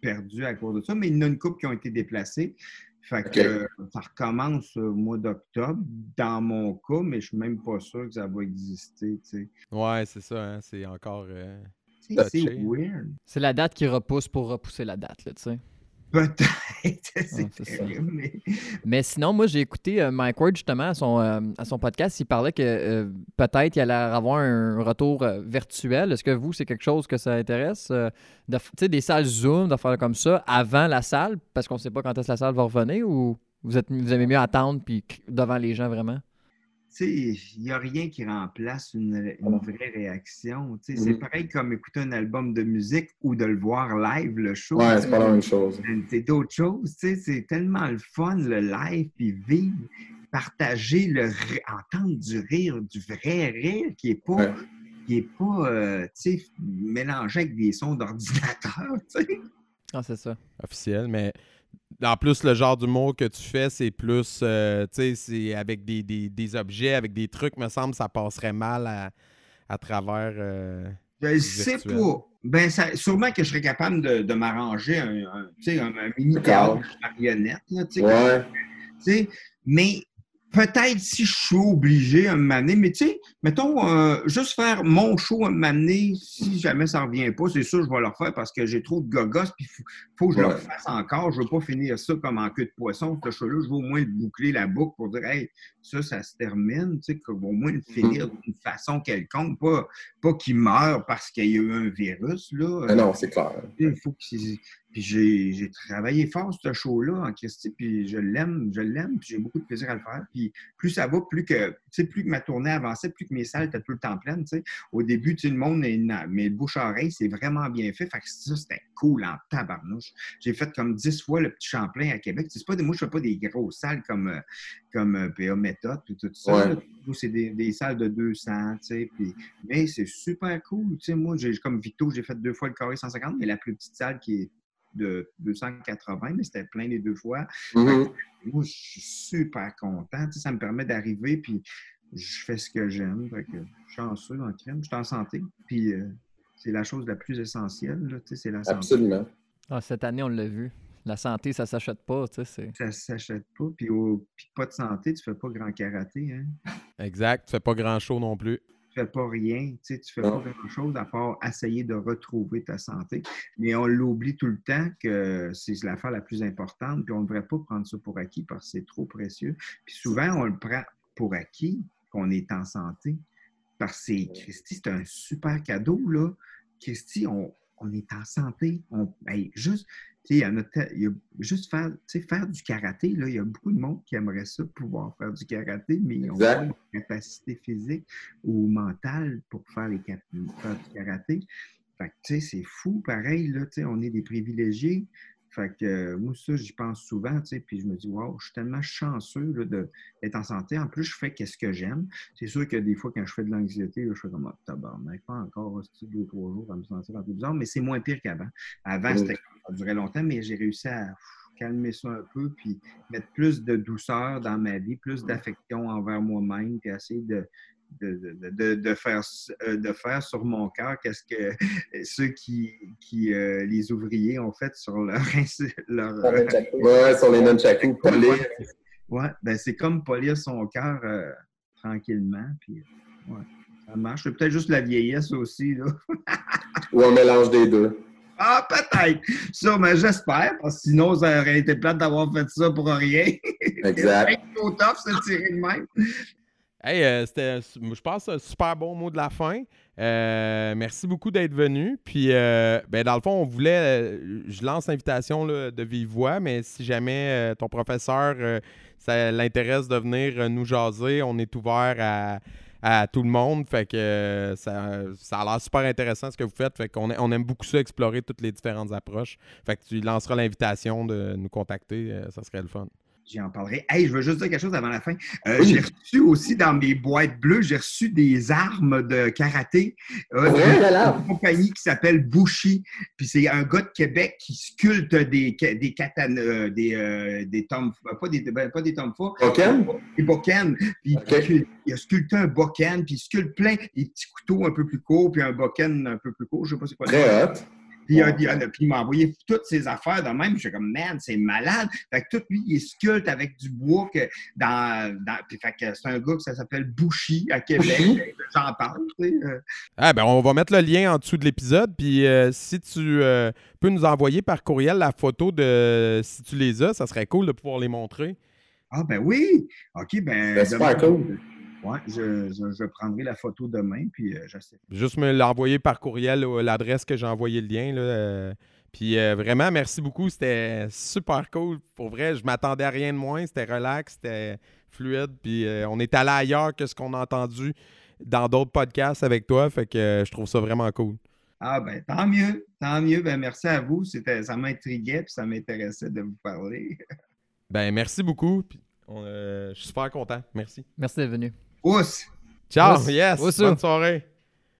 perdus à cause de ça. Mais il y en a une couple qui ont été déplacés. Fait que euh, ça recommence au mois d'octobre, dans mon cas, mais je suis même pas sûr que ça va exister, tu sais. Ouais, c'est ça, hein, c'est encore. euh. C'est weird. C'est la date qui repousse pour repousser la date, là, tu sais. Peut-être. c'est terrible, mais... Mais sinon, moi, j'ai écouté euh, Mike Ward, justement, à son, euh, à son podcast. Il parlait que euh, peut-être il allait avoir un retour virtuel. Est-ce que vous, c'est quelque chose que ça intéresse? de des salles Zoom, de faire comme ça, avant la salle, parce qu'on ne sait pas quand est-ce que la salle va revenir, ou vous, êtes, vous aimez mieux attendre puis devant les gens, vraiment? Il n'y a rien qui remplace une, une vraie réaction. Tu sais, C'est Mhm. pareil comme écouter un album de musique ou de le voir live, le show. Ouais, c'est pas la même chose. C'est d'autres choses. tu sais, C'est tellement le fun, le live, puis vivre, partager, le, entendre du rire, du vrai rire qui n'est pas, Ouais. qui est pas euh, tu sais, mélangé avec des sons d'ordinateur. tu sais. Ah, c'est ça. officiel, mais en plus, le genre d'humour que tu fais, c'est plus, euh, tu sais, c'est avec des, des- des objets, avec des trucs, me semble, ça passerait mal à, à travers. euh, Je ne sais pas. Ben, ça, sûrement que je serais capable de, de m'arranger un, un, tu sais, un, un mini théâtre marionnette. Là, tu sais, Ouais. tu sais. mais peut-être si je suis obligé à m'amener, mais tu sais, mettons, euh, juste faire mon show à m'amener, si jamais ça ne revient pas, c'est sûr je vais le refaire parce que j'ai trop de gogos, puis il faut, faut que je le refasse encore. Je ne veux pas finir ça comme en queue de poisson. Ce show-là, je veux au moins le boucler la boucle pour dire, hey, ça, ça se termine, tu sais, qu'on au moins le finir d'une façon quelconque, pas, pas qu'il meure parce qu'il y a eu un virus, là. Mais non, c'est clair. Il faut qu'il- Puis j'ai travaillé fort ce show-là en Christie, puis je l'aime, je l'aime, puis j'ai beaucoup de plaisir à le faire. Puis plus ça va, plus que, plus que ma tournée avançait, plus que mes salles étaient tout le temps pleines. Au début, sais, le monde, est mais le bouche-oreille, c'est vraiment bien fait. Fait que ça, c'était cool en tabarnouche. J'ai fait comme 10 fois le petit Champlain à Québec. C'est pas des, moi, je fais pas des grosses salles comme, comme euh, PA Méthode ou tout ça. Ouais. c'est des, des salles de 200, tu sais. Puis, mais c'est super cool. Tu sais, moi, j'ai, comme Victo, j'ai fait deux fois le carré 150, mais la plus petite salle qui est de 280, mais c'était plein les deux fois. Mhm. Moi, je suis super content. Tu sais, ça me permet d'arriver, puis je fais ce que j'aime. Que je suis chanceux en crème, je suis en santé. Puis euh, c'est la chose la plus essentielle, là, tu sais, c'est la santé. Absolument. Ah, cette année, on l'a vu. La santé, ça s'achète pas, tu sais. Ça ne s'achète pas. Puis, au, puis pas de santé, tu fais pas grand karaté. Hein? Exact. Tu fais pas grand chose non plus. Tu fais pas rien, tu sais, tu fais Non. pas grand-chose à part essayer de retrouver ta santé. Mais on l'oublie tout le temps que c'est l'affaire la plus importante, puis on ne devrait pas prendre ça pour acquis parce que c'est trop précieux. Puis souvent, on le prend pour acquis qu'on est en santé. Parce que c'est- Christy, c'est un super cadeau, là. Christy, on, on est en santé. On, hey, juste, il y a juste faire, faire du karaté, là, il y a beaucoup de monde qui aimerait ça, pouvoir faire du karaté, mais ils n'ont Exact. pas la capacité physique ou mentale pour faire, les, cap- faire du karaté. Fait que, tu sais, c'est fou, pareil, là, tu sais, on est des privilégiés. Fait que, euh, moi, ça, j'y pense souvent, tu sais, puis je me dis, wow, je suis tellement chanceux d'être en santé. En plus, je fais qu'est-ce que j'aime. C'est sûr que des fois, quand je fais de l'anxiété, je fais comme, ah, tabarnak, pas encore, hostie, deux, trois jours, à me sentir un peu bizarre, mais c'est moins pire qu'avant. Avant, Oui. c'était, ça durait longtemps, mais j'ai réussi à pff, calmer ça un peu, puis mettre plus de douceur dans ma vie, plus d'affection envers moi-même, puis essayer de, de, de- faire, euh, de faire sur mon cœur qu'est-ce que ceux qui, qui euh, les ouvriers ont fait sur leur, leur Ouais, sur les nunchakus, polir. ouais, ben c'est comme polir son cœur euh, tranquillement, puis ouais, ça marche. C'est peut-être juste la vieillesse aussi, là. Ou un mélange des deux. Ah, peut-être! Ça, mais j'espère, parce que sinon, ça aurait été plate d'avoir fait ça pour rien. Exact. C'est de même. Hey, euh, c'était, je pense, un super bon mot de la fin. Euh, merci beaucoup d'être venu. Puis, euh, ben, dans le fond, on voulait, je lance l'invitation là, de vive voix, mais si jamais ton professeur, ça l'intéresse de venir nous jaser, on est ouvert à, à tout le monde. Fait que ça, ça a l'air super intéressant ce que vous faites. Fait qu'on on aime beaucoup ça, explorer toutes les différentes approches. Fait que tu lanceras l'invitation de nous contacter. ça serait le fun. J'en parlerai. Hey, je veux juste dire quelque chose avant la fin. Euh, J'ai reçu aussi dans mes boîtes bleues, j'ai reçu des armes de karaté euh, d'une compagnie qui s'appelle Bushi. Puis c'est un gars de Québec qui sculpte des, des katanas, euh, des, euh, des tomes, pas des, ben, pas des tomes Boken? des boken. Puis il, a sculpté un boken, puis il sculpte plein des petits couteaux un peu plus courts, puis un boken un peu plus court. Je sais pas c'est quoi. Très hot. Puis, il a- il a- puis il m'a envoyé toutes ses affaires de même. Je suis comme, man, c'est malade. Fait que tout lui, il est sculpte avec du bois que dans. dans puis fait que c'est un gars que ça s'appelle Bouchy à Québec. Bouchy? J'en parle, tu sais. euh. Ah ben on va mettre le lien en dessous de l'épisode. Puis euh, si tu euh, peux nous envoyer par courriel la photo de si tu les as, ça serait cool de pouvoir les montrer. Ah, ben oui. OK, ben. C'est super demain, cool. Ouais, je, je, je prendrai la photo demain, puis euh, je sais. Juste me l'envoyer par courriel à l'adresse que j'ai envoyé le lien. Là, euh, puis euh, vraiment, merci beaucoup. C'était super cool. Pour vrai, je m'attendais à rien de moins. C'était relax, c'était fluide. Puis euh, on est allé ailleurs que ce qu'on a entendu dans d'autres podcasts avec toi. Fait que euh, je trouve ça vraiment cool. Ah, ben tant mieux. Tant mieux. Ben merci à vous. C'était, ça m'intriguait, puis ça m'intéressait de vous parler. Ben merci beaucoup. Puis, on, euh, je suis super content. Merci. Merci d'être venu. Ousse! Ciao, yes. Ousse. Bonne soirée.